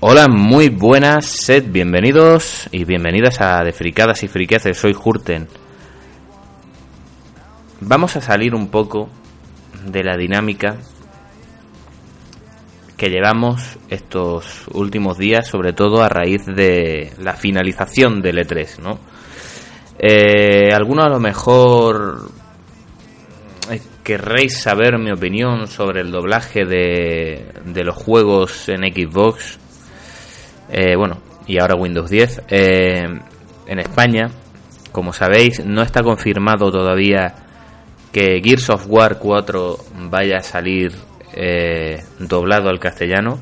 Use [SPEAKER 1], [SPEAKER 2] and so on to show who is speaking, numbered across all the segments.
[SPEAKER 1] Hola, muy buenas, sed bienvenidos y bienvenidas a De Fricadas y Friqueces, soy Hurten. Vamos a salir un poco de la dinámica que llevamos estos últimos días, sobre todo a raíz de la finalización del E3, ¿no? Eh, algunos a lo mejor eh, querréis saber mi opinión sobre el doblaje de, de los juegos en Xbox eh, bueno, y ahora Windows 10. Eh, en España, como sabéis, no está confirmado todavía que Gears of War 4 vaya a salir eh, doblado al castellano.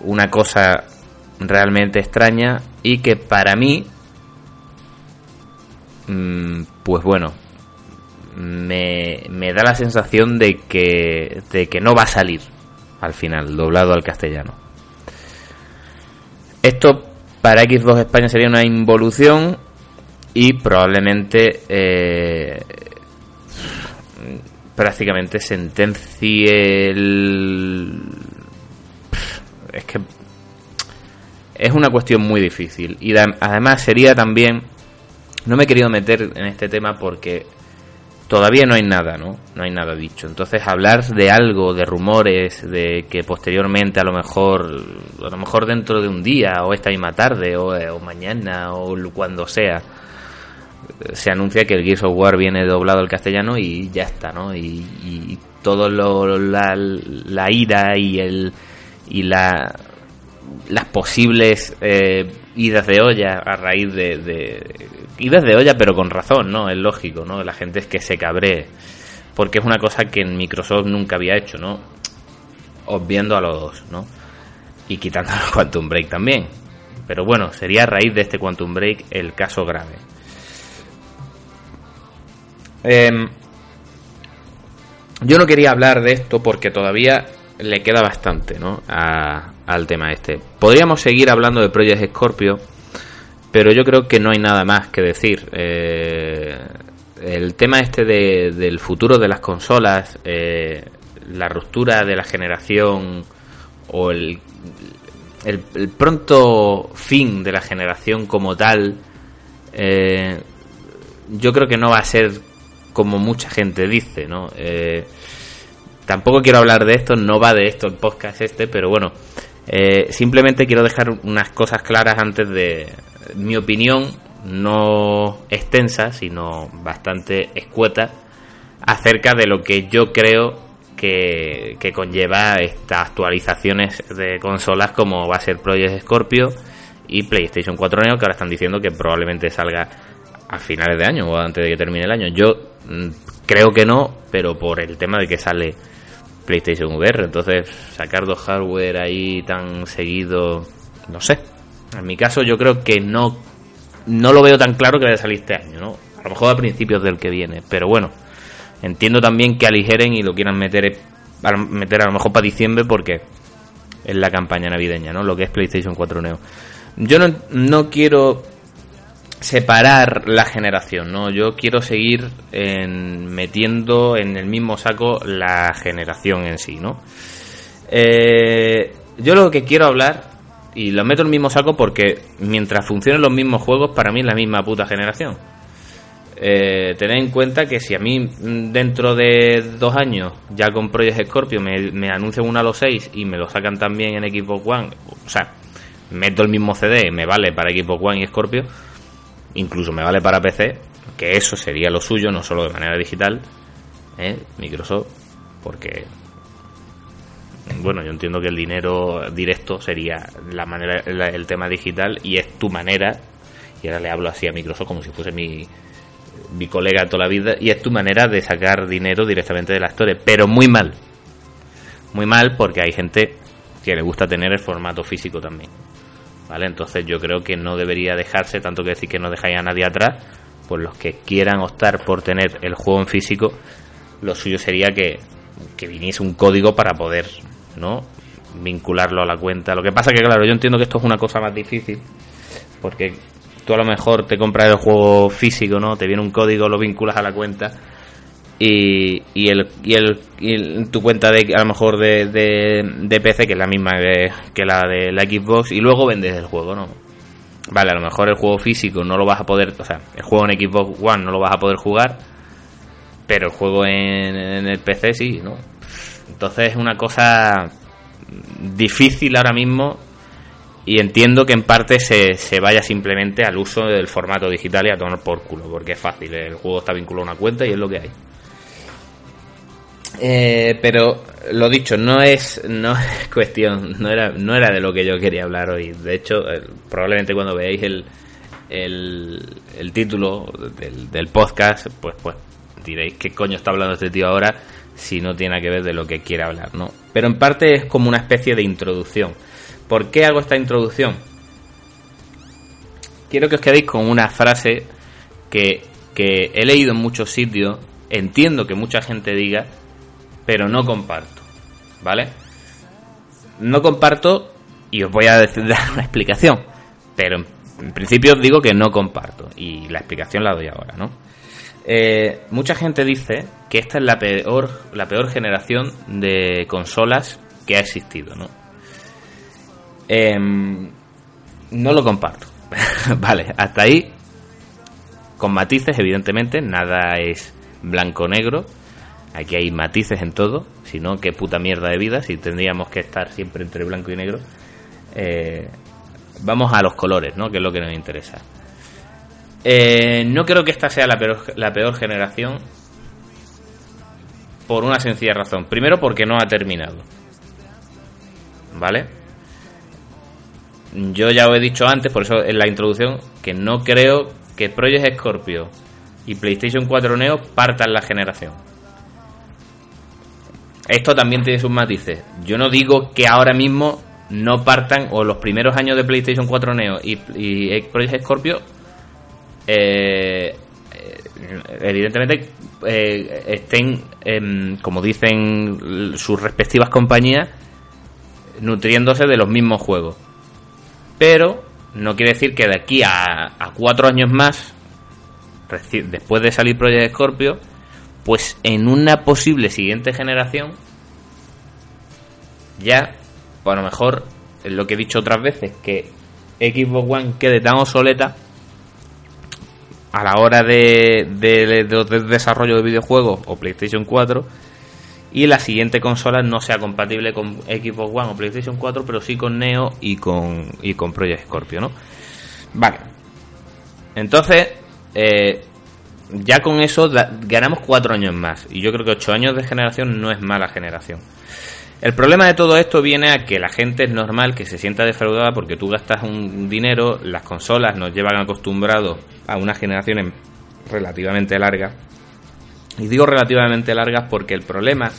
[SPEAKER 1] una cosa realmente extraña y que para mí, mm, pues bueno, me, me, da la sensación de que, de que no va a salir al final, doblado al castellano. Esto para Xbox España sería una involución y probablemente eh, prácticamente sentencie el... Es que es una cuestión muy difícil. Y además sería también... No me he querido meter en este tema porque todavía no hay nada, ¿no? No hay nada dicho. Entonces hablar de algo, de rumores, de que posteriormente a lo mejor, a lo mejor dentro de un día o esta misma tarde o, eh, mañana o cuando sea, se anuncia que el Gears of War viene doblado al castellano y ya está, ¿no? Y, todo lo, la, la ira y el y la las posibles eh, idas de olla a raíz de, de, idas de olla pero con razón no es lógico no la gente es que se cabree porque es una cosa que en Microsoft nunca había hecho no obviando a los dos no y quitando al Quantum Break también. Pero bueno sería a raíz de este Quantum Break el caso grave. Em, yo no quería hablar de esto porque todavía le queda bastante ¿no? Al tema este. Podríamos seguir hablando de Project Scorpio, pero yo creo que no hay nada más que decir. Eh, el tema este de, del futuro de las consolas, eh, la ruptura de la generación o el, el, pronto fin de la generación como tal, eh, yo creo que no va a ser como mucha gente dice, ¿no? tampoco quiero hablar de esto, no va de esto el podcast este, pero bueno, eh, simplemente quiero dejar unas cosas claras antes de mi opinión, no extensa, sino bastante escueta, acerca de lo que yo creo que, que conlleva estas actualizaciones de consolas como va a ser Project Scorpio y PlayStation 4 Neo, que ahora están diciendo que probablemente salga a finales de año o antes de que termine el año. Yo mm, creo que no, pero por el tema de que sale PlayStation VR. Entonces, sacar dos hardware ahí tan seguido, no sé. En mi caso, yo creo que no, no lo veo tan claro que vaya a salir este año, ¿no? A lo mejor a principios del que viene. Pero bueno, entiendo también que aligeren y lo quieran meter a, meter a lo mejor para diciembre porque en la campaña navideña, ¿no? Lo que es PlayStation 4 Neo. Yo no, no quiero separar la generación, ¿no? Yo quiero seguir en, metiendo en el mismo saco la generación en sí, ¿no? Eh, yo lo que quiero hablar, y lo meto en el mismo saco porque mientras funcionen los mismos juegos, para mí es la misma puta generación. Eh, tened en cuenta que si a mí mm, dentro de dos años ya con Project Scorpio me, anuncian uno a los 6 y me lo sacan también en Xbox One, o sea, meto el mismo CD, me vale para Xbox One y Scorpio, incluso me vale para PC, que eso sería lo suyo, no solo de manera digital, ¿eh? Microsoft, porque bueno, yo entiendo que el dinero directo sería la manera, el tema digital y es tu manera, y ahora le hablo así a Microsoft como si fuese mi, mi colega toda la vida, y es tu manera de sacar dinero directamente de la historia, pero muy mal. Muy mal porque hay gente que le gusta tener el formato físico también. ¿Vale? Entonces yo creo que no debería dejarse, tanto que decir que no dejáis a nadie atrás, pues los que quieran optar por tener el juego en físico, lo suyo sería que, que viniese un código para poder, ¿no? vincularlo a la cuenta. Lo que pasa que claro, yo entiendo que esto es una cosa más difícil, porque tú a lo mejor te compras el juego físico, ¿no? Te viene un código, lo vinculas a la cuenta y, y, el, y, el, y tu cuenta de a lo mejor de, de, PC, que es la misma que, la de la Xbox, y luego vendes el juego, ¿no? Vale, a lo mejor el juego físico no lo vas a poder, o sea, el juego en Xbox One no lo vas a poder jugar, pero el juego en, en el PC sí, ¿no? Entonces es una cosa difícil ahora mismo y entiendo que en parte se, se, vaya simplemente al uso del formato digital y a tomar por culo, porque es fácil, el juego está vinculado a una cuenta y es lo que hay. Eh, pero lo dicho, no es, no es cuestión, no era, no era de lo que yo quería hablar hoy. De hecho, probablemente cuando veáis el, el, el título del, del, podcast, pues, pues diréis qué coño está hablando este tío ahora si no tiene que ver de lo que quiere hablar, ¿no? Pero en parte es como una especie de introducción. ¿Por qué hago esta introducción? Quiero que os quedéis con una frase que, que he leído en muchos sitios, entiendo que mucha gente diga, pero no comparto, ¿vale? No comparto y os voy a decir, dar una explicación, pero en principio os digo que no comparto y la explicación la doy ahora, ¿no? Eh, mucha gente dice que esta es la peor, la peor generación de consolas que ha existido, ¿no? Em, no lo comparto. vale, hasta ahí, con matices, evidentemente, nada es blanco-negro. Aquí hay matices en todo, si no, qué puta mierda de vida, si tendríamos que estar siempre entre blanco y negro. Eh, vamos a los colores, ¿no? Que es lo que nos interesa. Eh, no creo que esta sea la peor, la peor generación por una sencilla razón. Primero porque no ha terminado. ¿Vale? Yo ya os he dicho antes, por eso en la introducción, que no creo que Project Scorpio y PlayStation 4 Neo partan la generación. Esto también tiene sus matices. Yo no digo que ahora mismo no partan, o los primeros años de PlayStation 4 Neo y, Project Scorpio eh, evidentemente eh, estén, em, como dicen sus respectivas compañías, nutriéndose de los mismos juegos. Pero no quiere decir que de aquí a, a cuatro años más, después de salir Project Scorpio, pues en una posible siguiente generación, ya, pues a lo mejor, es lo que he dicho otras veces, que Xbox One quede tan obsoleta a la hora de, desarrollo de videojuegos o PlayStation 4 y la siguiente consola no sea compatible con Xbox One o PlayStation 4, pero sí con Neo y con, y con Project Scorpio, ¿no? Vale. Entonces, eh, ya con eso ganamos cuatro años más. Y yo creo que ocho años de generación no es mala generación. El problema de todo esto viene a que la gente es normal que se sienta defraudada porque tú gastas un dinero, las consolas nos llevan acostumbrados a una generación relativamente larga. Y digo relativamente largas porque el problema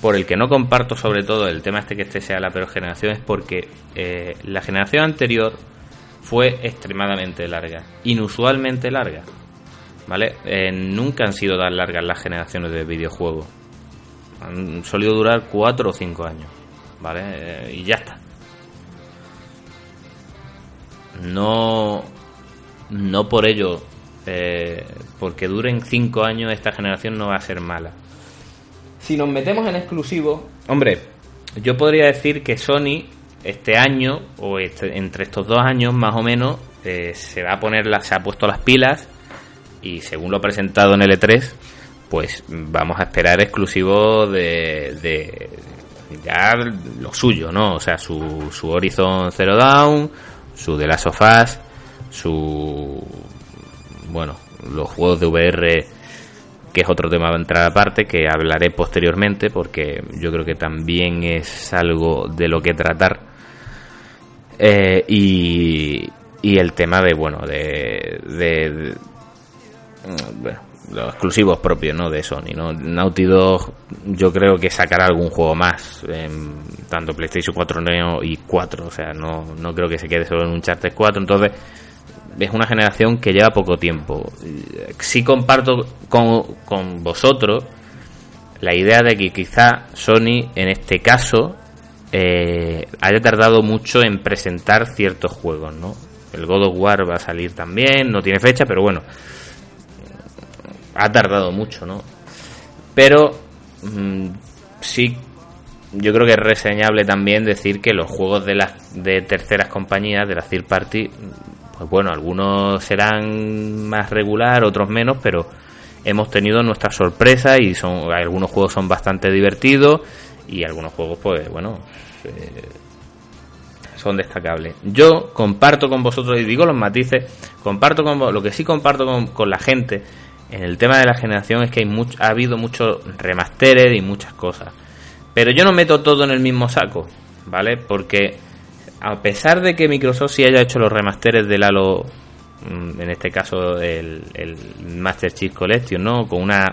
[SPEAKER 1] por el que no comparto sobre todo el tema este que este sea la peor generación es porque eh, la generación anterior fue extremadamente larga, inusualmente larga. ¿Vale? Eh, nunca han sido tan largas las generaciones de videojuegos han solido durar 4 o 5 años. ¿vale? Eh, y ya está. No, no por ello, eh, porque duren 5 años, esta generación no va a ser mala. Si nos metemos en exclusivo, hombre, yo podría decir que Sony este año, o este, entre estos dos años más o menos, se va a poner, la, se ha puesto las pilas y según lo presentado en L3, pues vamos a esperar exclusivo de, de ya lo suyo, ¿no? O sea, su, su Horizon Zero Dawn, su The Last of Us, su bueno, los juegos de VR que es otro tema a entrar aparte que hablaré posteriormente porque yo creo que también es algo de lo que tratar eh, y, y el tema de bueno de, de, bueno, los exclusivos propios ¿no? de Sony. ¿no? Naughty Dog yo creo que sacará algún juego más, en tanto PlayStation 4 Neo y 4, o sea, no, no creo que se quede solo en un Charter 4, entonces es una generación que lleva poco tiempo. Sí comparto con, con vosotros la idea de que quizá Sony en este caso eh, haya tardado mucho en presentar ciertos juegos, ¿no? El God of War va a salir también, no tiene fecha, pero bueno, ha tardado mucho, ¿no? Pero mm, sí, yo creo que es reseñable también decir que los juegos de las de terceras compañías, de la third party, pues bueno, algunos serán más regular, otros menos, pero hemos tenido nuestras sorpresas y son algunos juegos son bastante divertidos y algunos juegos, pues bueno, eh, son destacables. Yo comparto con vosotros y digo los matices, comparto con lo que sí comparto con, con la gente en el tema de la generación es que hay ha habido muchos remasteres y muchas cosas. Pero yo no meto todo en el mismo saco, ¿vale? Porque a pesar de que Microsoft sí haya hecho los remasteres del Halo, mm, en este caso el, el Master Chief Collection, ¿no? Con una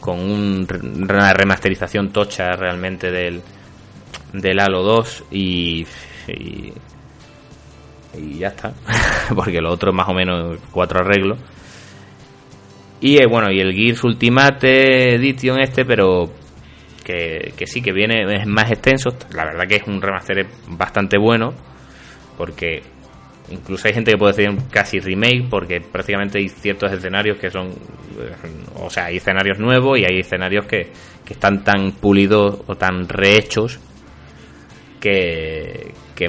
[SPEAKER 1] con una remasterización tocha realmente del, del Halo 2 y, y, y ya está, porque lo otro más o menos cuatro arreglos. Y eh, bueno, y el Gears Ultimate Edition este, pero que, que, sí, que viene, es más extenso. La verdad que es un remaster bastante bueno, porque incluso hay gente que puede decir casi remake, porque prácticamente hay ciertos escenarios que son, eh, o sea, hay escenarios nuevos y hay escenarios que, que están tan pulidos o tan rehechos que, que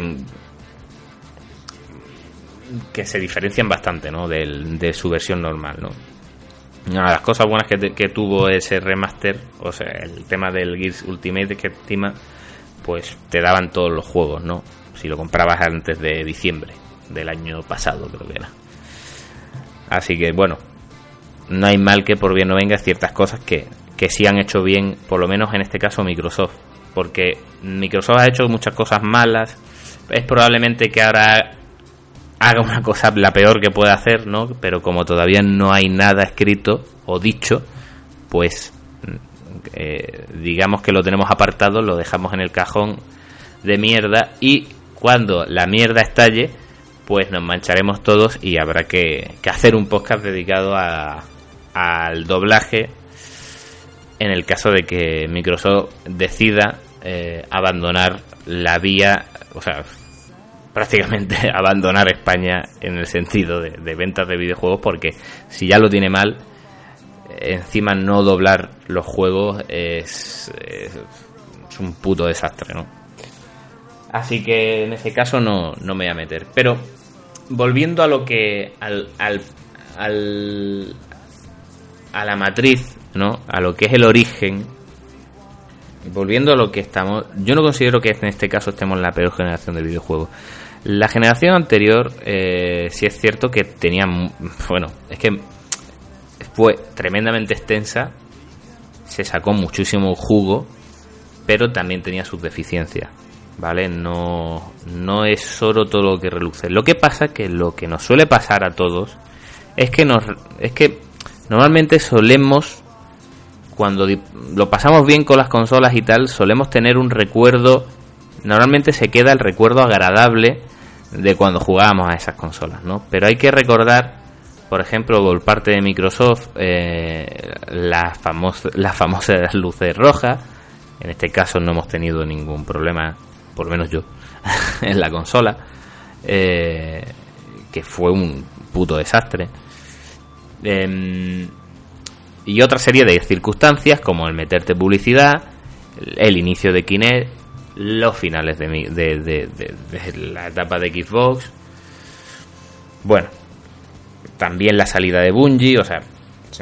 [SPEAKER 1] que se diferencian bastante ¿no? de, de su versión normal ¿no? Una de las cosas buenas que, que, tuvo ese remaster, o sea, el tema del Gears Ultimate que encima, pues te daban todos los juegos, ¿no? Si lo comprabas antes de diciembre del año pasado, creo que era. Así que bueno, no hay mal que por bien no venga ciertas cosas que, que sí han hecho bien, por lo menos en este caso Microsoft. Porque Microsoft ha hecho muchas cosas malas. Es probablemente que ahora haga una cosa la peor que pueda hacer, ¿no? Pero como todavía no hay nada escrito o dicho, pues eh, digamos que lo tenemos apartado, lo dejamos en el cajón de mierda y cuando la mierda estalle, pues nos mancharemos todos y habrá que, que hacer un podcast dedicado a, al doblaje en el caso de que Microsoft decida eh, abandonar la vía, o sea, prácticamente abandonar España en el sentido de, ventas de videojuegos porque si ya lo tiene mal encima no doblar los juegos es, es, es un puto desastre no así que en ese caso no, no, me voy a meter. Pero volviendo a lo que al, al, al a la matriz no a lo que es el origen volviendo a lo que estamos yo no considero que en este caso estemos en la peor generación de videojuegos la generación anterior, eh, sí es cierto que tenía, bueno, es que fue tremendamente extensa, se sacó muchísimo jugo, pero también tenía sus deficiencias, ¿vale? No, no es solo todo lo que reluce. Lo que pasa que lo que nos suele pasar a todos es que nos, es que normalmente solemos cuando lo pasamos bien con las consolas y tal, solemos tener un recuerdo normalmente se queda el recuerdo agradable de cuando jugábamos a esas consolas, ¿no? Pero hay que recordar, por ejemplo, por parte de Microsoft, eh, las, famos las famosas luces rojas, En este caso no hemos tenido ningún problema, por lo menos yo, en la consola, eh, que fue un puto desastre. Em, y otra serie de circunstancias como el meterte publicidad, el inicio de Kinect, los finales de, de, la etapa de Xbox. Bueno, también la salida de Bungie, o sea,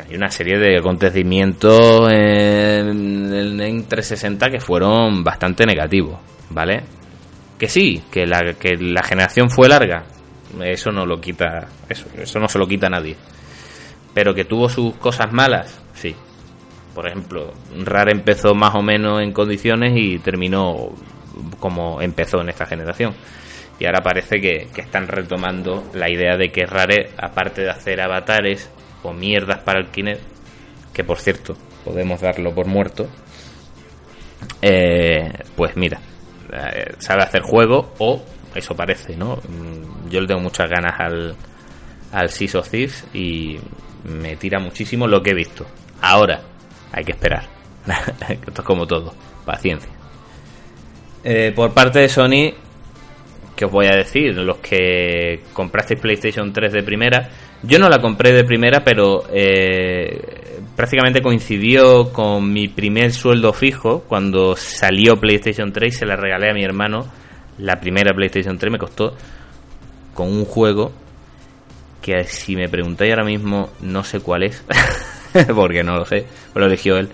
[SPEAKER 1] hay una serie de acontecimientos en, en 360 que fueron bastante negativos, ¿vale? Que sí, que la, que la generación fue larga, eso no lo quita, eso, eso no se lo quita a nadie. Pero que tuvo sus cosas malas, sí. Por ejemplo, Rare empezó más o menos en condiciones y terminó como empezó en esta generación. Y ahora parece que, que están retomando la idea de que Rare, aparte de hacer avatares o mierdas para el Kinect, que por cierto, podemos darlo por muerto, eh, pues mira, eh, sabe hacer juego o eso parece, ¿no? Mm, yo le tengo muchas ganas al, al Seas of Thieves y me tira muchísimo lo que he visto. Ahora, hay que esperar. Esto es como todo, paciencia. Eh, por parte de Sony, que os voy a decir? Los que comprasteis PlayStation 3 de primera, yo no la compré de primera, pero eh, prácticamente coincidió con mi primer sueldo fijo cuando salió PlayStation 3 y se la regalé a mi hermano. La primera PlayStation 3 me costó con un juego que si me preguntáis ahora mismo no sé cuál es, porque no lo sé, lo eligió él.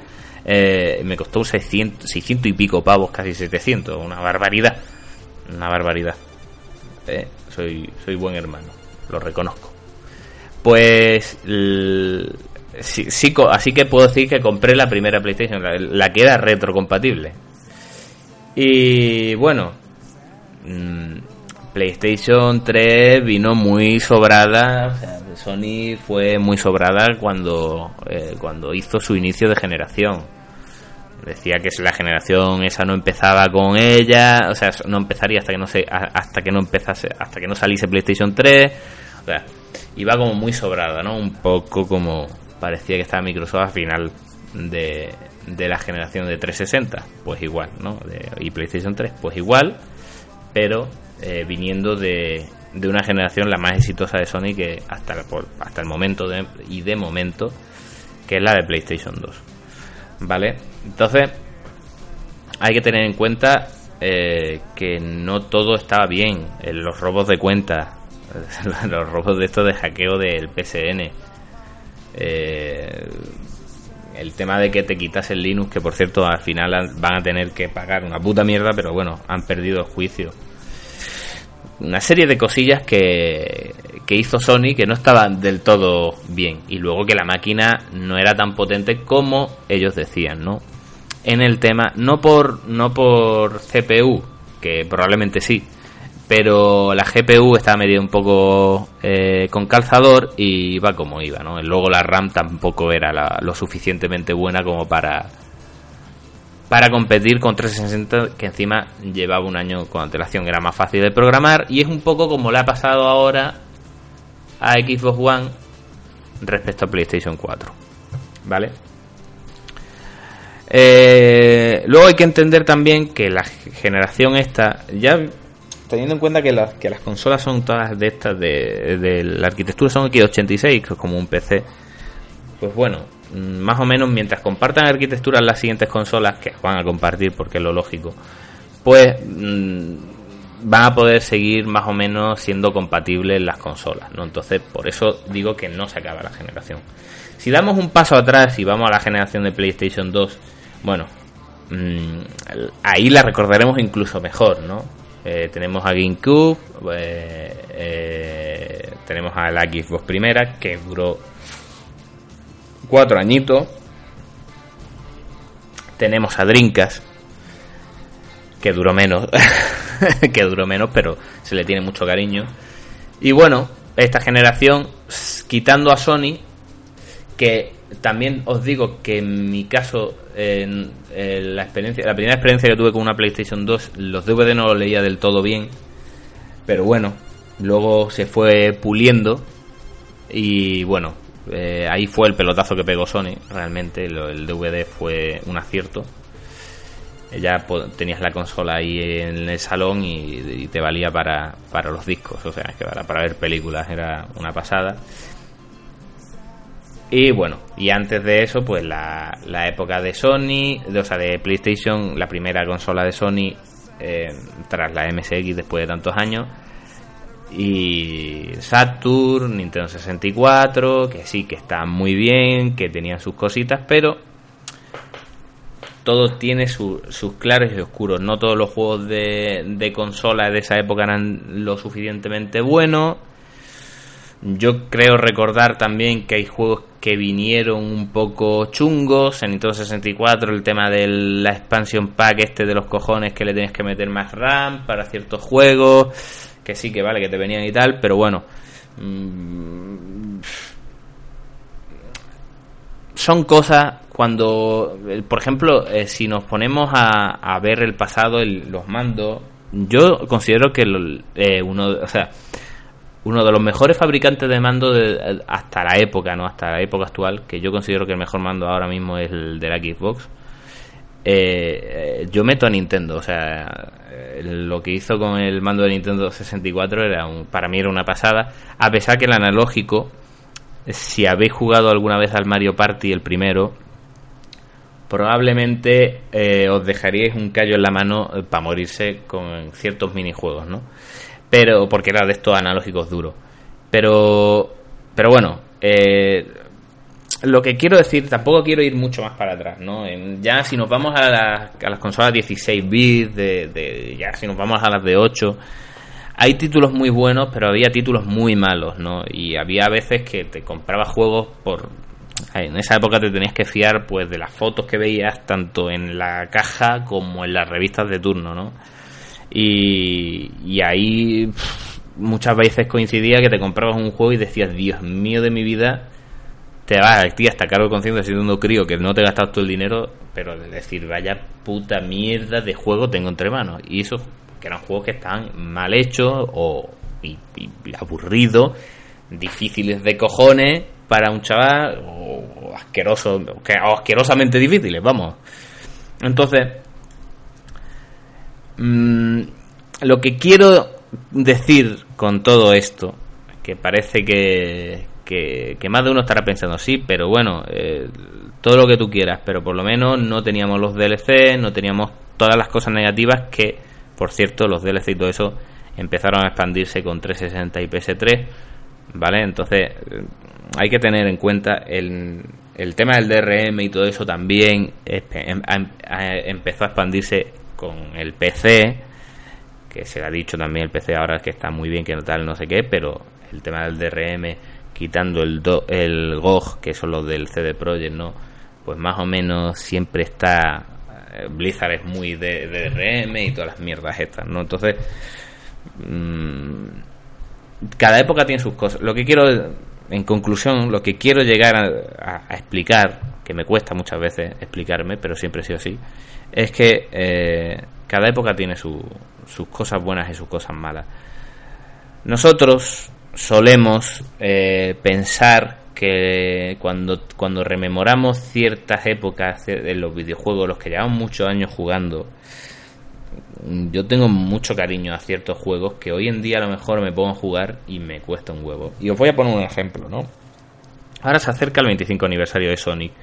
[SPEAKER 1] Eh, me costó 600, 600 y pico pavos, casi 700, una barbaridad, una barbaridad. Eh, soy, soy buen hermano, lo reconozco. Pues sí, sí, así que puedo decir que compré la primera PlayStation, la, que era retrocompatible. Y bueno, mm, PlayStation 3 vino muy sobrada, o sea, Sony fue muy sobrada cuando, eh, cuando hizo su inicio de generación. Decía que la generación esa no empezaba con ella, o sea, no empezaría hasta que no se, hasta que no empezase, hasta que no saliese PlayStation 3. O sea, iba como muy sobrada, ¿no? Un poco como parecía que estaba Microsoft al final de, de la generación de 360, pues igual, ¿no? y PlayStation 3, pues igual, pero eh, viniendo de, de, una generación la más exitosa de Sony que hasta, hasta el momento de, y de momento, que es la de PlayStation 2. ¿Vale? Entonces, hay que tener en cuenta eh, que no todo estaba bien. los robos de cuenta, los robos de esto de hackeo del PSN. Eh, el tema de que te quitas el Linux, que por cierto al final van a tener que pagar una puta mierda, pero bueno, han perdido el juicio una serie de cosillas que, que hizo Sony que no estaban del todo bien y luego que la máquina no era tan potente como ellos decían, ¿no? En el tema, no por no por CPU, que probablemente sí, pero la GPU estaba medida un poco eh, con calzador y iba como iba, ¿no? Luego la RAM tampoco era lo suficientemente buena como para para competir con 360 que encima llevaba un año con antelación, era más fácil de programar y es un poco como le ha pasado ahora a Xbox One respecto a PlayStation 4. ¿Vale? Eh, luego hay que entender también que la generación esta, ya teniendo en cuenta que las, que las consolas son todas de estas, de, de la arquitectura son X86, que es como un PC, pues bueno, más o menos mientras compartan arquitectura en las siguientes consolas, que van a compartir porque es lo lógico, pues mm, van a poder seguir más o menos siendo compatibles las consolas, ¿no? Entonces, por eso digo que no se acaba la generación. Si damos un paso atrás y vamos a la generación de PlayStation 2, bueno, mm, ahí la recordaremos incluso mejor, ¿no? Eh, tenemos a GameCube, eh, eh, tenemos a la Xbox primera, que duró cuatro añitos. Tenemos a Drinkas, que duró menos, que duró menos, pero se le tiene mucho cariño. Y bueno, esta generación, quitando a Sony, que también os digo que en mi caso, en, la experiencia, la primera experiencia que tuve con una PlayStation 2, los DVD no los leía del todo bien, pero bueno, luego se fue puliendo y bueno, eh, ahí fue el pelotazo que pegó Sony, realmente el DVD fue un acierto. ya tenías la consola ahí en el salón y, te valía para, para, los discos, o sea, que para, para ver películas era una pasada. Y bueno, y antes de eso, pues la, la época de Sony, o sea, de PlayStation, la primera consola de Sony eh, tras la MSX después de tantos años. Y Saturn, Nintendo 64, que sí, que está muy bien, que tenían sus cositas, pero todo tiene sus claros y oscuros. No todos los juegos de, de consola de esa época eran lo suficientemente buenos. Yo creo recordar también que hay juegos que vinieron un poco chungos. En Nintendo 64 el tema de la expansion pack este de los cojones que le tenías que meter más RAM para ciertos juegos. Que sí, que vale, que te venían y tal, pero bueno. Mm, son cosas cuando, por ejemplo, eh, si nos ponemos a, ver el pasado, los mandos, yo considero que eh, uno, o sea, uno de los mejores fabricantes de mando de, hasta la época, no, hasta la época actual, que yo considero que el mejor mando ahora mismo es el de la Xbox. Eh, yo meto a Nintendo, o sea, lo que hizo con el mando de Nintendo 64 era un, para mí era una pasada, a pesar que el analógico, si habéis jugado alguna vez al Mario Party el primero, probablemente eh, os dejaríais un callo en la mano eh, para morirse con ciertos minijuegos, ¿no? Pero, porque era de estos analógicos duros. Pero, pero bueno, eh, lo que quiero decir, tampoco quiero ir mucho más para atrás, ¿no? ya si nos vamos a, a las consolas 16 bits, de, de, ya si nos vamos a las de 8, hay títulos muy buenos, pero había títulos muy malos, ¿no? Y había veces que te comprabas juegos por en esa época te tenías que fiar pues de las fotos que veías tanto en la caja como en las revistas de turno, ¿no? Y, y ahí muchas veces coincidía que te comprabas un juego y decías, Dios mío de mi vida, te vas a ti hasta cargo de conciencia siendo un crío que no te gastas todo el dinero, pero de decir, vaya puta mierda de juego tengo entre manos. Y eso, que eran juegos que estaban mal hechos o aburridos, difíciles de cojones para un chaval o asqueroso, asquerosamente difíciles, vamos. Entonces, mmm, lo que quiero decir con todo esto, que parece que, que, más de uno estará pensando, sí, pero bueno, eh, todo lo que tú quieras, pero por lo menos no teníamos los DLC, no teníamos todas las cosas negativas que, por cierto, los DLC y todo eso empezaron a expandirse con 360 y PS3, ¿vale? Entonces, hay que tener en cuenta el, el tema del DRM y todo eso también em, empezó a expandirse con el PC, que se le ha dicho también el PC ahora que está muy bien, que no tal, no sé qué, pero el tema del DRM, quitando el, el GOG, que son los del CD Projekt, ¿no? Pues más o menos siempre está. Eh, Blizzard es muy de, DRM y todas las mierdas estas, ¿no? Entonces. Mmm, cada época tiene sus cosas. Lo que quiero en conclusión, lo que quiero llegar a, explicar, que me cuesta muchas veces explicarme, pero siempre he sido así, es que eh, cada época tiene sus cosas buenas y sus cosas malas. Nosotros solemos eh, pensar que cuando, cuando rememoramos ciertas épocas de los videojuegos, los que llevamos muchos años jugando, yo tengo mucho cariño a ciertos juegos que hoy en día a lo mejor me pongo a jugar y me cuesta un huevo. Y os voy a poner un ejemplo, ¿no? Ahora se acerca el 25 aniversario de Sonic.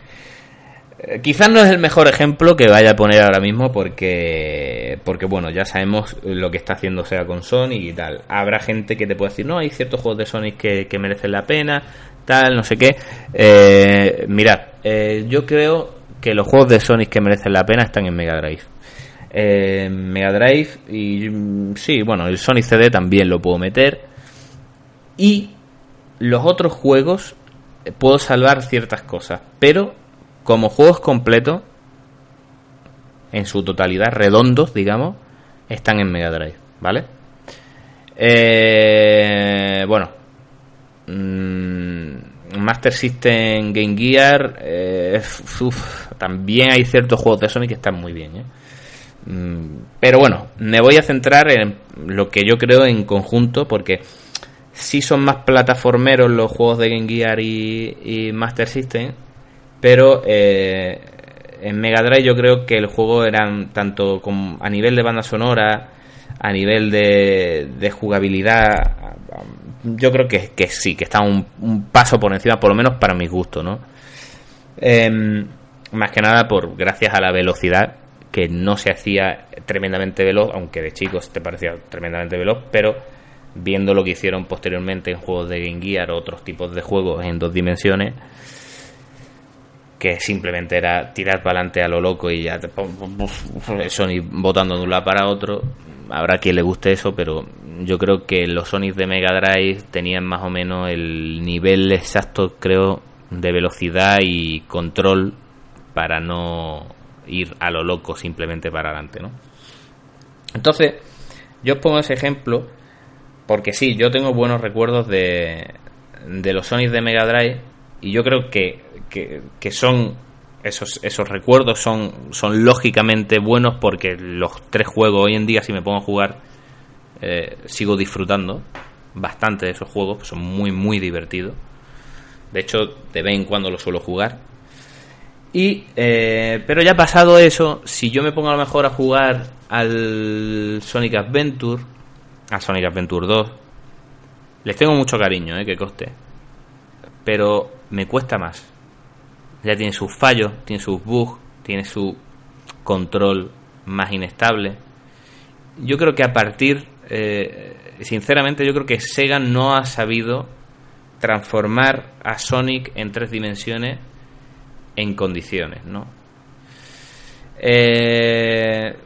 [SPEAKER 1] Eh, quizás no es el mejor ejemplo que vaya a poner ahora mismo porque, porque bueno, ya sabemos lo que está haciendo Sega con Sonic y tal. Habrá gente que te puede decir, no, hay ciertos juegos de Sonic que, merecen la pena, tal, no sé qué. Eh, mirad, eh, yo creo que los juegos de Sonic que merecen la pena están en Mega Drive. Eh, Mega Drive y mm, sí, bueno, el Sonic CD también lo puedo meter. Y los otros juegos puedo salvar ciertas cosas, pero como juegos completos, en su totalidad, redondos, digamos, están en Mega Drive, ¿vale? Eh, bueno, mm, Master System Game Gear, también hay ciertos juegos de Sonic que están muy bien, ¿eh? Mm, pero bueno, me voy a centrar en lo que yo creo en conjunto, porque sí son más plataformeros los juegos de Game Gear y, Master System, pero eh, en Mega Drive yo creo que el juego eran tanto a nivel de banda sonora, a nivel de, jugabilidad, yo creo que, que sí, que está un, paso por encima, por lo menos para mi gusto, ¿no? Em, más que nada por gracias a la velocidad que no se hacía tremendamente veloz, aunque de chicos te parecía tremendamente veloz, pero viendo lo que hicieron posteriormente en juegos de Game Gear o otros tipos de juegos en dos dimensiones, que simplemente era tirar para adelante a lo loco y ya Sony botando de un lado para otro. Habrá quien le guste eso, pero yo creo que los Sonic de Mega Drive tenían más o menos el nivel exacto, creo, de velocidad y control para no ir a lo loco simplemente para adelante, ¿no? Entonces, yo os pongo ese ejemplo porque sí, yo tengo buenos recuerdos de, de los Sonic de Mega Drive y yo creo que, que, son esos, esos recuerdos son, son lógicamente buenos porque los tres juegos hoy en día si me pongo a jugar eh, sigo disfrutando bastante de esos juegos, son muy muy divertidos. De hecho, de vez en cuando los suelo jugar. Y, eh, pero ya pasado eso, si yo me pongo a lo mejor a jugar al Sonic Adventure, a Sonic Adventure 2, les tengo mucho cariño, eh, que coste. Pero me cuesta más. Ya tiene sus fallos, tiene sus bugs, tiene su control más inestable. Yo creo que a partir, eh, sinceramente, yo creo que Sega no ha sabido transformar a Sonic en tres dimensiones en condiciones, ¿no? Eh,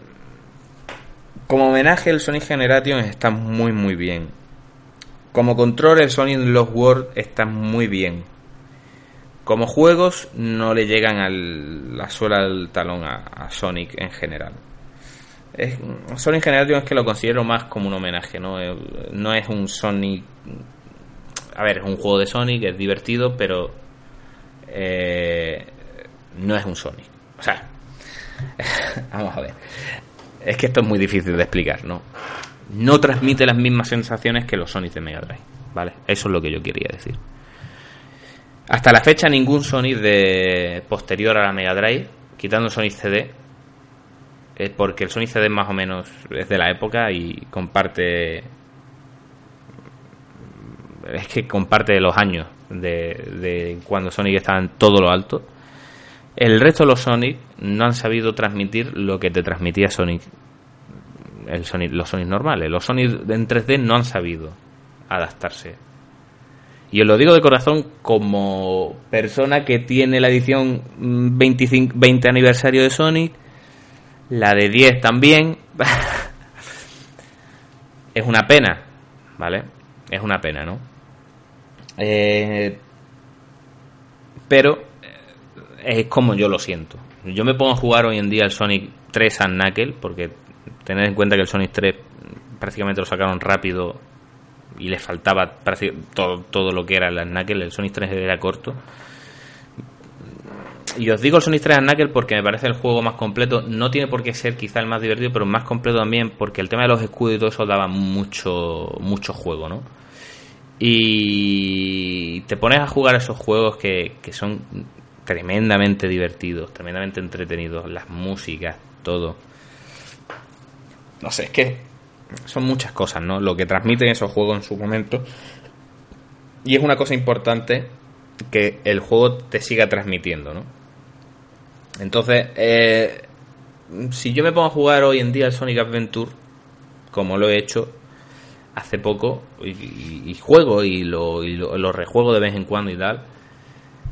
[SPEAKER 1] como homenaje el Sonic Generation está muy muy bien. Como control el Sonic Lost World está muy bien. Como juegos no le llegan a la suela del talón a, Sonic en general. Sonic Generation es que lo considero más como un homenaje, ¿no? Eh, no es un Sonic... A ver, es un juego de Sonic, es divertido, pero... Eh, no es un Sonic. O sea, vamos a ver. Es que esto es muy difícil de explicar, ¿no? No transmite las mismas sensaciones que los Sonic de Mega Drive, ¿vale? Eso es lo que yo quería decir. Hasta la fecha ningún Sonic de posterior a la Mega Drive, quitando Sonic CD, porque el Sonic CD más o menos es de la época y comparte es que comparte los años de, de cuando Sonic estaba en todo lo alto el resto de los Sonic no han sabido transmitir lo que te transmitía Sonic, el Sonic los Sonic normales. Los Sonic en 3D no han sabido adaptarse. Y os lo digo de corazón como persona que tiene la edición 25, 20 aniversario de Sonic, la de 10 también. es una pena, ¿vale? Es una pena, ¿no? Eh, pero es como yo lo siento. Yo me pongo a jugar hoy en día el Sonic 3 a Knuckle, porque tened en cuenta que el Sonic 3 prácticamente lo sacaron rápido y le faltaba todo, todo lo que era el Knuckle, el Sonic 3 era corto. Y os digo el Sonic 3 Knuckle porque me parece el juego más completo. No tiene por qué ser quizá el más divertido, pero más completo también porque el tema de los escudos y todo eso daba mucho, mucho juego, ¿no? Y te pones a jugar esos juegos que, que son tremendamente divertidos, tremendamente entretenidos, las músicas, todo. No sé, es que son muchas cosas, ¿no? Lo que transmiten esos juegos en su momento. Y es una cosa importante que el juego te siga transmitiendo, ¿no? Entonces, eh, si yo me pongo a jugar hoy en día el Sonic Adventure, como lo he hecho hace poco, y, juego y lo, y rejuego de vez en cuando y tal,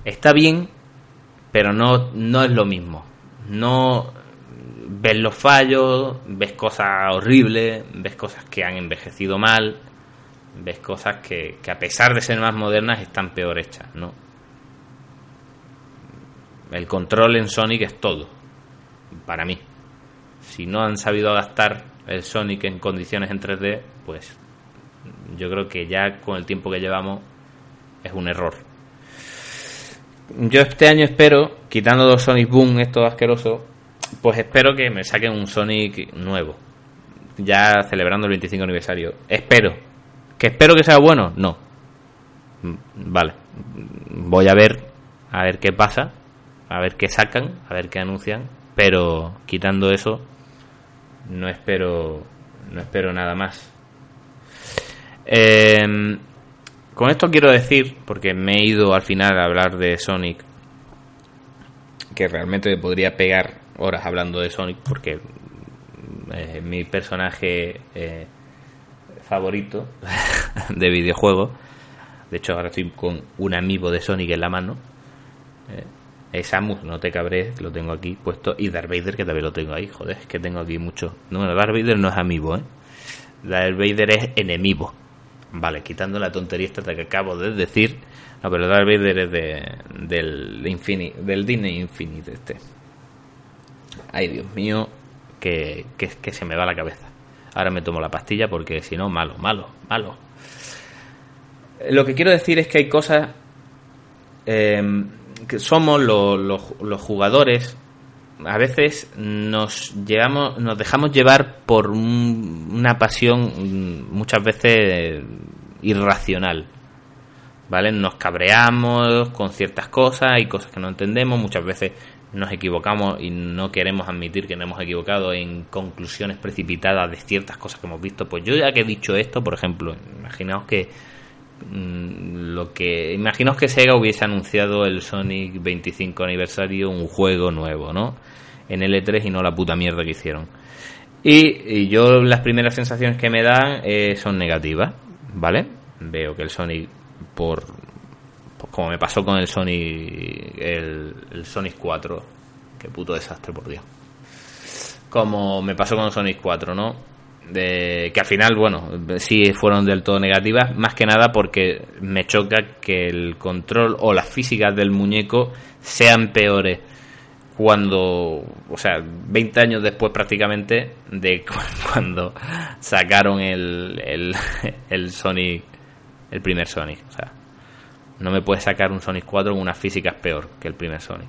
[SPEAKER 1] está bien pero no, no es lo mismo. No ves los fallos, ves cosas horribles, ves cosas que han envejecido mal, ves cosas que, que a pesar de ser más modernas están peor hechas, ¿no? El control en Sonic es todo, para mí. Si no han sabido adaptar el Sonic en condiciones en 3D, pues yo creo que ya con el tiempo que llevamos es un error yo este año espero, quitando dos Sonic Boom, estos asquerosos, pues espero que me saquen un Sonic nuevo. Ya celebrando el 25 aniversario. Espero. ¿Que espero que sea bueno? No. Mm, vale. Voy a ver, a ver qué pasa. a ver qué sacan, a ver qué anuncian, pero quitando eso, no espero, no espero nada más. Em, con esto quiero decir, porque me he ido al final a hablar de Sonic, que realmente podría pegar horas hablando de Sonic, porque eh, mi personaje eh, favorito de videojuego. De hecho, ahora estoy con un amiibo de Sonic en la mano. Eh, es Samus, no te cabres, lo tengo aquí puesto. Y Darth Vader, que también lo tengo ahí. Joder, es que tengo aquí mucho. No, Darth Vader no es amiibo, ¿eh? Darth Vader es enemigo. Vale, quitando la tontería esta que acabo de decir. No, pero Darth Vader es de, del, del Disney Infinite este. Ay, Dios mío, que, que, se me va la cabeza. Ahora me tomo la pastilla porque si no, malo, malo, malo. Lo que quiero decir es que hay cosas em, que somos los, jugadores. A veces nos llevamos, nos dejamos llevar por una pasión mm, muchas veces irracional. ¿Vale? Nos cabreamos con ciertas cosas, hay cosas que no entendemos, muchas veces nos equivocamos y no queremos admitir que nos hemos equivocado en conclusiones precipitadas de ciertas cosas que hemos visto, pues yo ya que he dicho esto, por ejemplo, imaginaos que mm, lo que imaginaos que Sega hubiese anunciado el Sonic 25 aniversario un juego nuevo, ¿no? En el E3 y no la puta mierda que hicieron. Y, yo las primeras sensaciones que me dan eh, son negativas, ¿vale? Veo que el Sonic por como me pasó con el Sonic el, el Sonic 4 qué puto desastre por Dios como me pasó con el Sonic 4 no que al final bueno sí fueron del todo negativas más que nada porque me choca que el control o las físicas del muñeco sean peores cuando, o sea, 20 años después prácticamente de cuando sacaron el, el, el Sonic, el primer Sonic. O sea, no me puedes sacar un Sonic 4 con unas físicas peor que el primer Sonic.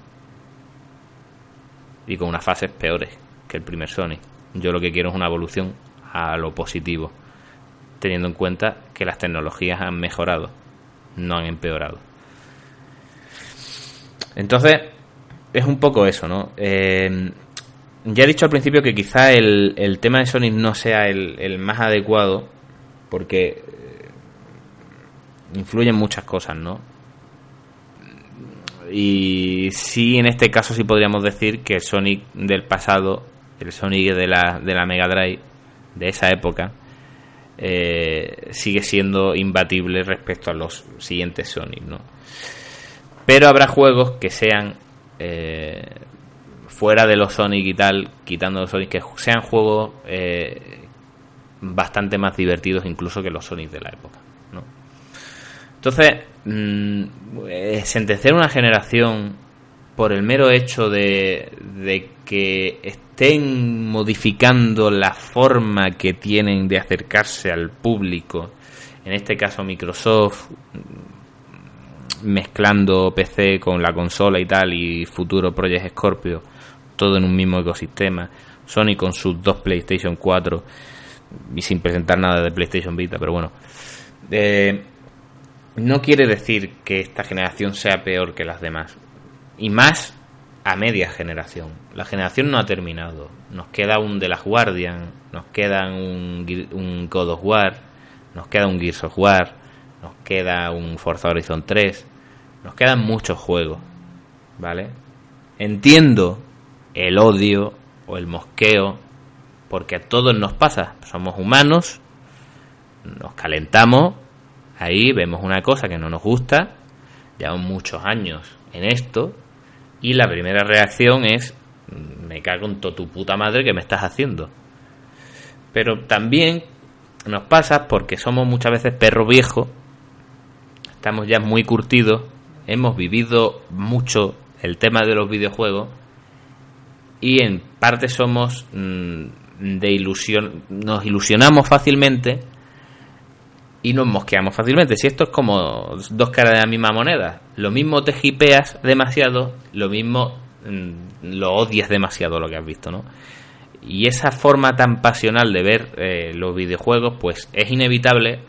[SPEAKER 1] Y con unas fases peores que el primer Sonic. Yo lo que quiero es una evolución a lo positivo, teniendo en cuenta que las tecnologías han mejorado, no han empeorado. Entonces, es un poco eso, ¿no? Eh, ya he dicho al principio que quizá el, tema de Sonic no sea el, el más adecuado, porque influyen muchas cosas, ¿no? Y sí, en este caso sí podríamos decir que el Sonic del pasado, el Sonic de la, de la Mega Drive, de esa época, eh, sigue siendo imbatible respecto a los siguientes Sonic, ¿no? Pero habrá juegos que sean eh, fuera de los Sonic y tal, quitando los Sonic, que sean juegos eh, bastante más divertidos incluso que los Sonic de la época. Entonces, mmm, sentenciar una generación por el mero hecho de, que estén modificando la forma que tienen de acercarse al público, en este caso Microsoft mezclando PC con la consola y tal y futuro Project Scorpio, todo en un mismo ecosistema, Sony con sus dos PlayStation 4 y sin presentar nada de PlayStation Vita, pero bueno. Eh, no quiere decir que esta generación sea peor que las demás. Y más a media generación. La generación no ha terminado. Nos queda un The Last Guardian, nos queda un, un God of War, nos queda un Gears of War, nos queda un Forza Horizon 3, nos quedan muchos juegos. ¿Vale? Entiendo el odio o el mosqueo, porque a todos nos pasa. Somos humanos, nos calentamos Ahí vemos una cosa que no nos gusta, llevamos muchos años en esto, y la primera reacción es, me cago en toda tu puta madre que me estás haciendo. Pero también nos pasa porque somos muchas veces perro viejo, estamos ya muy curtidos, hemos vivido mucho el tema de los videojuegos y en parte somos mm, de ilusión, nos ilusionamos fácilmente y nos mosqueamos fácilmente. Si esto es como dos caras de la misma moneda, lo mismo te hipeas demasiado, lo mismo mm, lo odias demasiado lo que has visto, ¿no? Y esa forma tan pasional de ver eh, los videojuegos, pues es inevitable,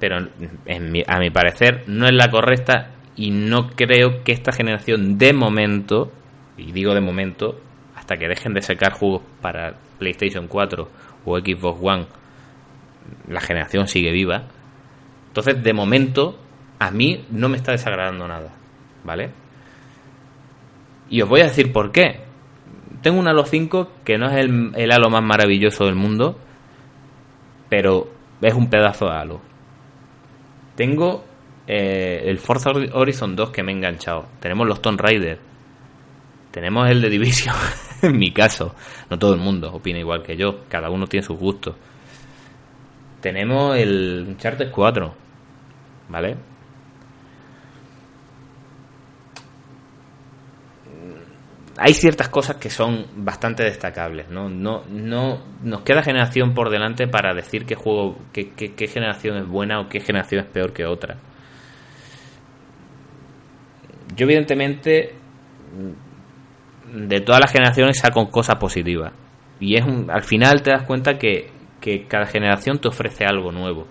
[SPEAKER 1] pero a mi parecer no es la correcta y no creo que esta generación de momento y digo de momento, hasta que dejen de sacar juegos para PlayStation 4 o Xbox One, la generación sigue viva. Entonces, de momento, a mí no me está desagradando nada, ¿vale? Y os voy a decir por qué. Tengo un Halo 5 que no es el, el Halo más maravilloso del mundo, pero es un pedazo de Halo. Tengo eh, el Forza Horizon 2 que me he enganchado. Tenemos los Tomb Raider. Tenemos el de Division, en mi caso. No todo el mundo opina igual que yo. Cada uno tiene sus gustos. Tenemos el Uncharted 4. ¿Vale? hay ciertas cosas que son bastante destacables, ¿no? No, no nos queda generación por delante para decir qué juego, qué, qué, generación es buena o qué generación es peor que otra. Yo evidentemente de todas las generaciones saco cosas positivas y es un, al final te das cuenta que, que cada generación te ofrece algo nuevo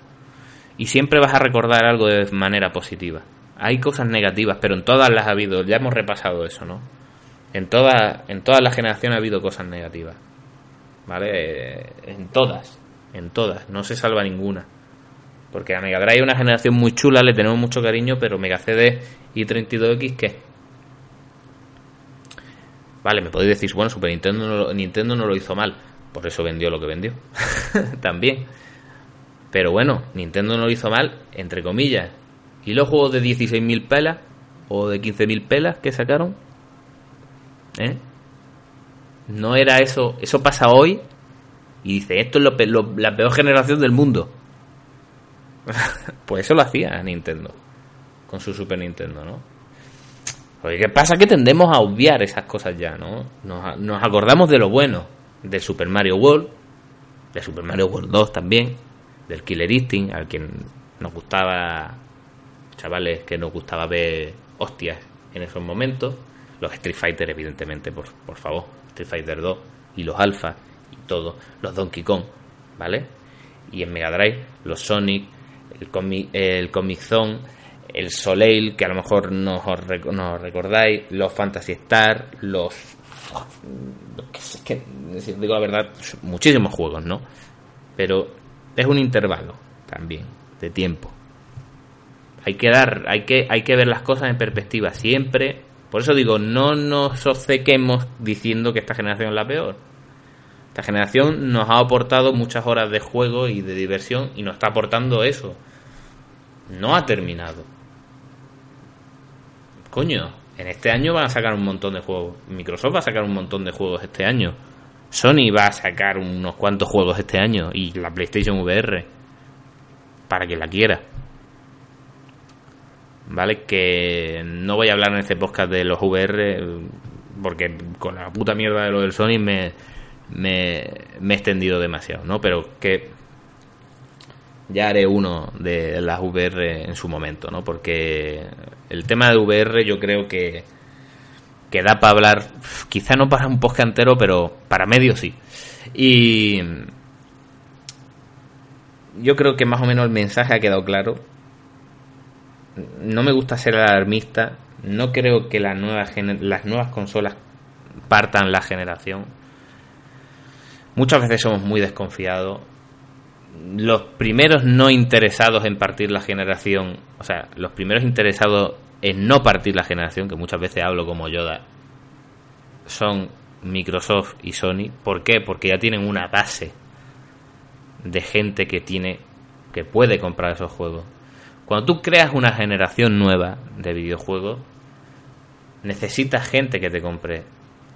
[SPEAKER 1] y siempre vas a recordar algo de manera positiva. Hay cosas negativas, pero en todas las ha habido, ya hemos repasado eso, ¿no? En, toda, en todas las generaciones ha habido cosas negativas. ¿Vale? En todas. En todas. No se salva ninguna. Porque a Mega Drive es una generación muy chula, le tenemos mucho cariño, pero Mega CD y 32X, ¿qué? Vale, me podéis decir, bueno, Super Nintendo no, Nintendo no lo hizo mal, por eso vendió lo que vendió. También. Pero bueno, Nintendo no lo hizo mal, entre comillas. ¿Y los juegos de 16.000 pelas o de 15.000 pelas que sacaron? ¿Eh? No era eso, eso pasa hoy y dice, esto es lo, la peor generación del mundo. pues eso lo hacía Nintendo con su Super Nintendo, ¿no? Oye, ¿qué pasa? Que tendemos a obviar esas cosas ya, ¿no? Nos, nos acordamos de lo bueno, de Super Mario World, de Super Mario World 2 también, del Killer Instinct, al quien nos gustaba, chavales, que nos gustaba ver hostias en esos momentos los Street Fighter, evidentemente, por, por favor, Street Fighter 2 y los Alpha y todo, los Donkey Kong, ¿vale? Y en Mega Drive, los Sonic, el Comic, el Zone, el Soleil, que a lo mejor no os, recordáis, los Fantasy Star, los. Es que, digo la verdad, muchísimos juegos, ¿no? Pero es un intervalo también de tiempo. Hay que dar, hay que, hay que ver las cosas en perspectiva siempre por eso digo, no nos obcequemos diciendo que esta generación es la peor. Esta generación nos ha aportado muchas horas de juego y de diversión y nos está aportando eso. No ha terminado. Coño, en este año van a sacar un montón de juegos. Microsoft va a sacar un montón de juegos este año. Sony va a sacar unos cuantos juegos este año. Y la PlayStation VR. Para que la quiera. ¿vale? Que no voy a hablar en este podcast de los VR porque con la puta mierda de lo del Sony me, me, he extendido demasiado, ¿no? Pero que ya haré uno de las VR en su momento, ¿no? Porque el tema de VR yo creo que, que da para hablar, quizá no para un podcast entero, pero para medio sí. Y yo creo que más o menos el mensaje ha quedado claro no me gusta ser alarmista. No creo que las nuevas, las nuevas consolas partan la generación. Muchas veces somos muy desconfiados. Los primeros no interesados en partir la generación, o sea, los primeros interesados en no partir la generación, que muchas veces hablo como Yoda, son Microsoft y Sony. ¿Por qué? Porque ya tienen una base de gente que tiene que puede comprar esos juegos. Cuando tú creas una generación nueva de videojuegos, necesitas gente que te compre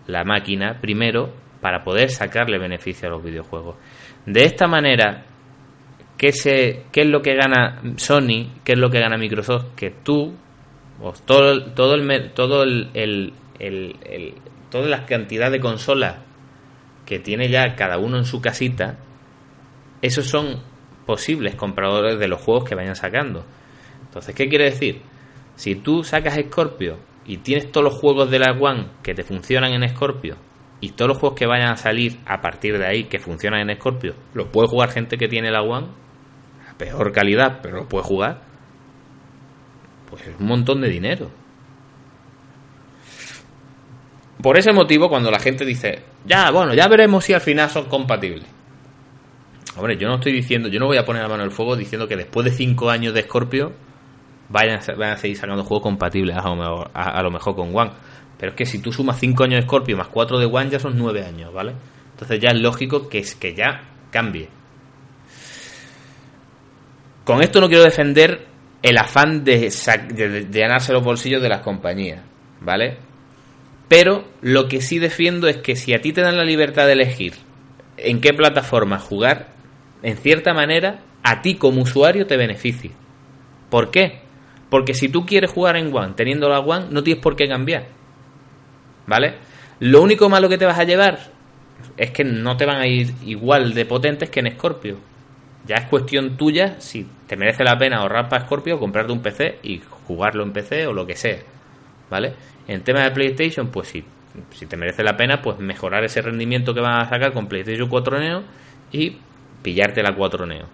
[SPEAKER 1] la máquina primero para poder sacarle beneficio a los videojuegos. De esta manera, ¿qué, se, qué es lo que gana Sony? ¿Qué es lo que gana Microsoft? Que tú, todo, todo el, todo el, el, el, toda la cantidad de consolas que tiene ya cada uno en su casita, esos son posibles compradores de los juegos que vayan sacando. Entonces, ¿qué quiere decir? Si tú sacas Scorpio y tienes todos los juegos de la One que te funcionan en Scorpio y todos los juegos que vayan a salir a partir de ahí que funcionan en Scorpio, los puede jugar gente que tiene la One a peor calidad, pero lo puede jugar, pues es un montón de dinero. Por ese motivo, cuando la gente dice, ya, bueno, ya veremos si al final son compatibles. Hombre, yo no estoy diciendo, yo no voy a poner la mano el fuego diciendo que después de 5 años de Scorpio vayan, a seguir sacando juegos compatibles a lo, mejor, con One. Pero es que si tú sumas 5 años de Scorpio más 4 de One ya son 9 años, ¿vale? Entonces ya es lógico que, es que ya cambie. Con esto no quiero defender el afán de, de, de los bolsillos de las compañías, ¿vale? Pero lo que sí defiendo es que si a ti te dan la libertad de elegir en qué plataforma jugar, en cierta manera, a ti como usuario te beneficia. ¿Por qué? Porque si tú quieres jugar en One teniendo la One, no tienes por qué cambiar. ¿Vale? Lo único malo que te vas a llevar es que no te van a ir igual de potentes que en Scorpio. Ya es cuestión tuya si te merece la pena ahorrar para Scorpio comprarte un PC y jugarlo en PC o lo que sea. ¿Vale? En tema de PlayStation, pues sí, si te merece la pena, pues mejorar ese rendimiento que van a sacar con PlayStation 4 Neo y pillarte la 4 Neo.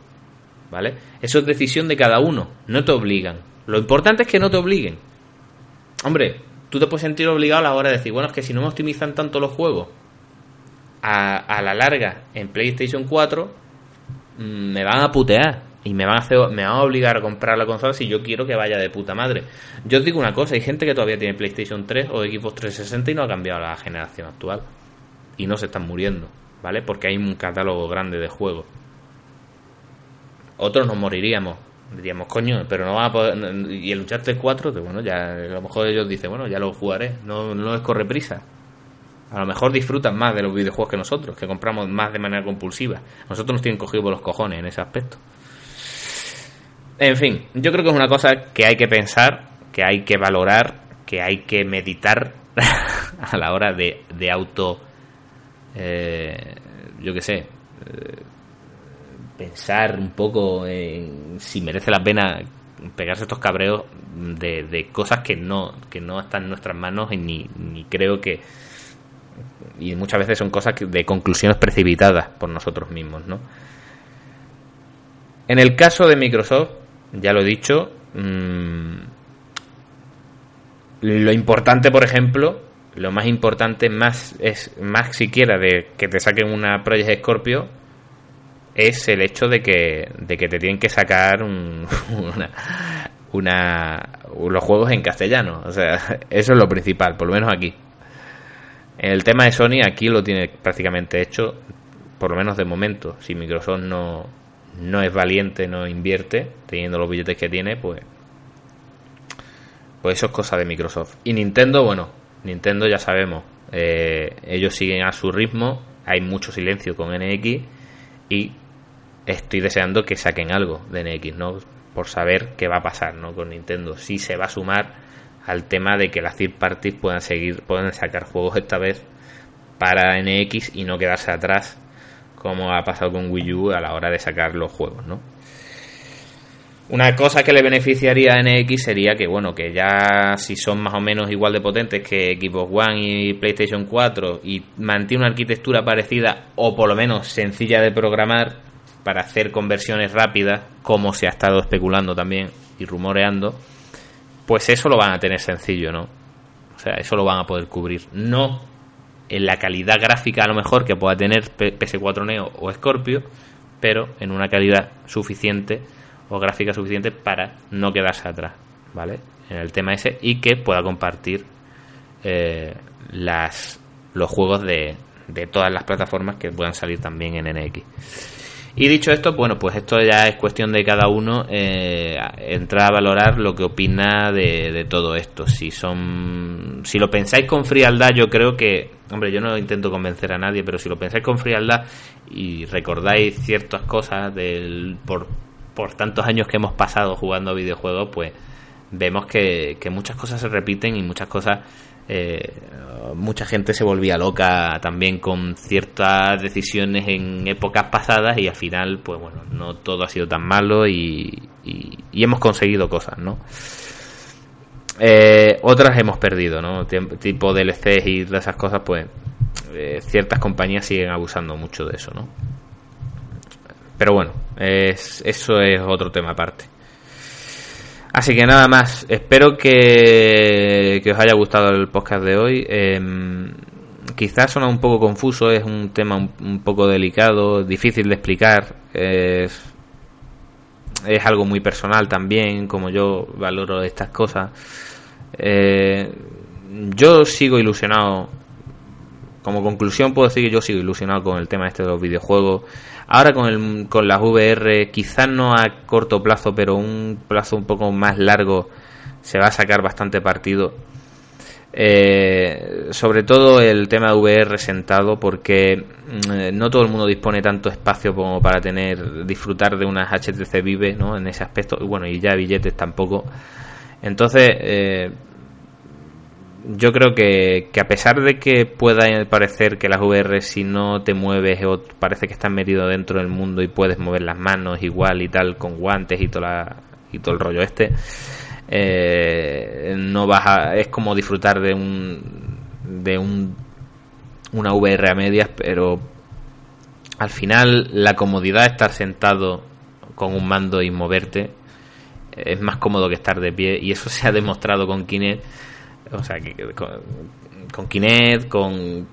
[SPEAKER 1] ¿Vale? Eso es decisión de cada uno, no te obligan. Lo importante es que no te obliguen. Hombre, tú te puedes sentir obligado a la hora de decir, bueno, es que si no me optimizan tanto los juegos, a, a la larga en PlayStation 4 mm, me van a putear y me van a hacer, me van a obligar a comprar la consola si yo quiero que vaya de puta madre. Yo os digo una cosa, hay gente que todavía tiene PlayStation 3 o Xbox 360 y no ha cambiado la generación actual. Y no se están muriendo, ¿vale? Porque hay un catálogo grande de juegos. Otros nos moriríamos. Diríamos, coño, pero no va a poder... Y el Uncharted 4, bueno, ya a lo mejor ellos dicen, bueno, ya lo jugaré. No, no les corre prisa. A lo mejor disfrutan más de los videojuegos que nosotros, que compramos más de manera compulsiva. Nosotros nos tienen cogido por los cojones en ese aspecto. En fin, yo creo que es una cosa que hay que pensar, que hay que valorar, que hay que meditar a la hora de, de auto, eh, yo qué sé, eh, pensar un poco en si merece la pena pegarse estos cabreos de, de cosas que no, que no están en nuestras manos y ni, ni creo que y muchas veces son cosas de conclusiones precipitadas por nosotros mismos, ¿no? En el caso de Microsoft, ya lo he dicho. Mm, lo importante, por ejemplo, lo más importante, más es más siquiera de que te saquen una Project Scorpio, es el hecho de que, de que te tienen que sacar un, una, una, los juegos en castellano. O sea, eso es lo principal, por lo menos aquí. El tema de Sony, aquí lo tiene prácticamente hecho, por lo menos de momento. Si Microsoft no, no es valiente, no invierte, teniendo los billetes que tiene, pues. Pues eso es cosa de Microsoft. Y Nintendo, bueno, Nintendo ya sabemos, eh, ellos siguen a su ritmo, hay mucho silencio con NX y estoy deseando que saquen algo de NX, ¿no? Por saber qué va a pasar, ¿no? Con Nintendo. Si se va a sumar al tema de que las third parties puedan seguir, puedan sacar juegos esta vez para NX y no quedarse atrás como ha pasado con Wii U a la hora de sacar los juegos, ¿no? Una cosa que le beneficiaría a NX sería que, bueno, que ya si son más o menos igual de potentes que Xbox One y PlayStation 4 y mantiene una arquitectura parecida o por lo menos sencilla de programar para hacer conversiones rápidas, como se ha estado especulando también y rumoreando, pues eso lo van a tener sencillo, ¿no? O sea, eso lo van a poder cubrir. No en la calidad gráfica a lo mejor que pueda tener PS4 Neo o Scorpio, pero en una calidad suficiente o gráfica suficiente para no quedarse atrás, ¿vale? En el tema ese y que pueda compartir eh, las los juegos de, de todas las plataformas que puedan salir también en NX. Y dicho esto, bueno, pues esto ya es cuestión de cada uno eh, entrar a valorar lo que opina de, todo esto. Si son, si lo pensáis con frialdad, yo creo que, hombre, yo no intento convencer a nadie, pero si lo pensáis con frialdad y recordáis ciertas cosas del, por, por tantos años que hemos pasado jugando videojuegos, pues vemos que muchas cosas se repiten y muchas cosas eh, mucha gente se volvía loca también con ciertas decisiones en épocas pasadas y al final, pues bueno, no todo ha sido tan malo y, hemos conseguido cosas, ¿no? Eh, otras hemos perdido, ¿no? Tipo DLCs y de esas cosas, pues eh, ciertas compañías siguen abusando mucho de eso, ¿no? Pero bueno, es, eso es otro tema aparte. Así que nada más, espero que, que os haya gustado el podcast de hoy. Em, quizás suena un poco confuso, es un tema un, poco delicado, difícil de explicar, es, algo muy personal también, como yo valoro estas cosas. Eh, yo sigo ilusionado, como conclusión puedo decir que yo sigo ilusionado con el tema este de los videojuegos. Ahora con, el, con las VR, quizás no a corto plazo, pero un plazo un poco más largo, se va a sacar bastante partido eh, sobre todo el tema de VR sentado, porque mm, no todo el mundo dispone tanto espacio como para tener disfrutar de unas HTC Vive, ¿no? En ese aspecto, y bueno, y ya billetes tampoco. Entonces, eh, yo creo que, que, a pesar de que pueda parecer que las VR si no te mueves o parece que estás metido dentro del mundo y puedes mover las manos igual y tal con guantes y toda y todo el rollo este eh, no vas a, es como disfrutar de un de un una VR a medias pero al final la comodidad de estar sentado con un mando y moverte es más cómodo que estar de pie y eso se ha demostrado con Kinect o sea con, con Kinect con,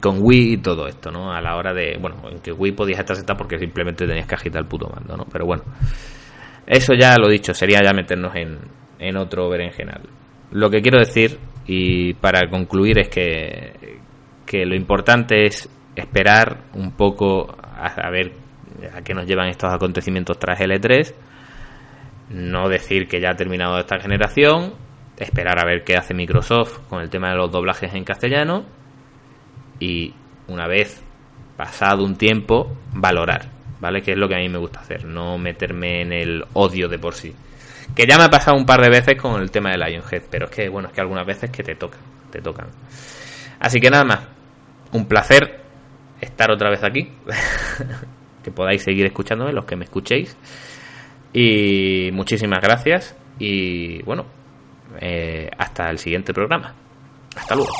[SPEAKER 1] con Wii y todo esto, ¿no? A la hora de, bueno, en que Wii podías estar sentado porque simplemente tenías que agitar el puto mando, ¿no? Pero bueno, eso ya lo dicho, sería ya meternos en, en otro berenjenal. Lo que quiero decir, y para concluir, es que, que lo importante es esperar un poco a, ver a qué nos llevan estos acontecimientos tras L3. No decir que ya ha terminado esta generación, esperar a ver qué hace Microsoft con el tema de los doblajes en castellano y una vez pasado un tiempo valorar ¿vale? Que es lo que a mí me gusta hacer, no meterme en el odio de por sí. Que ya me ha pasado un par de veces con el tema de Lionhead, pero es que, bueno, es que algunas veces que te tocan, te tocan. Así que nada más, un placer estar otra vez aquí, que podáis seguir escuchándome, los que me escuchéis. Y muchísimas gracias y bueno, eh, hasta el siguiente programa. Hasta luego.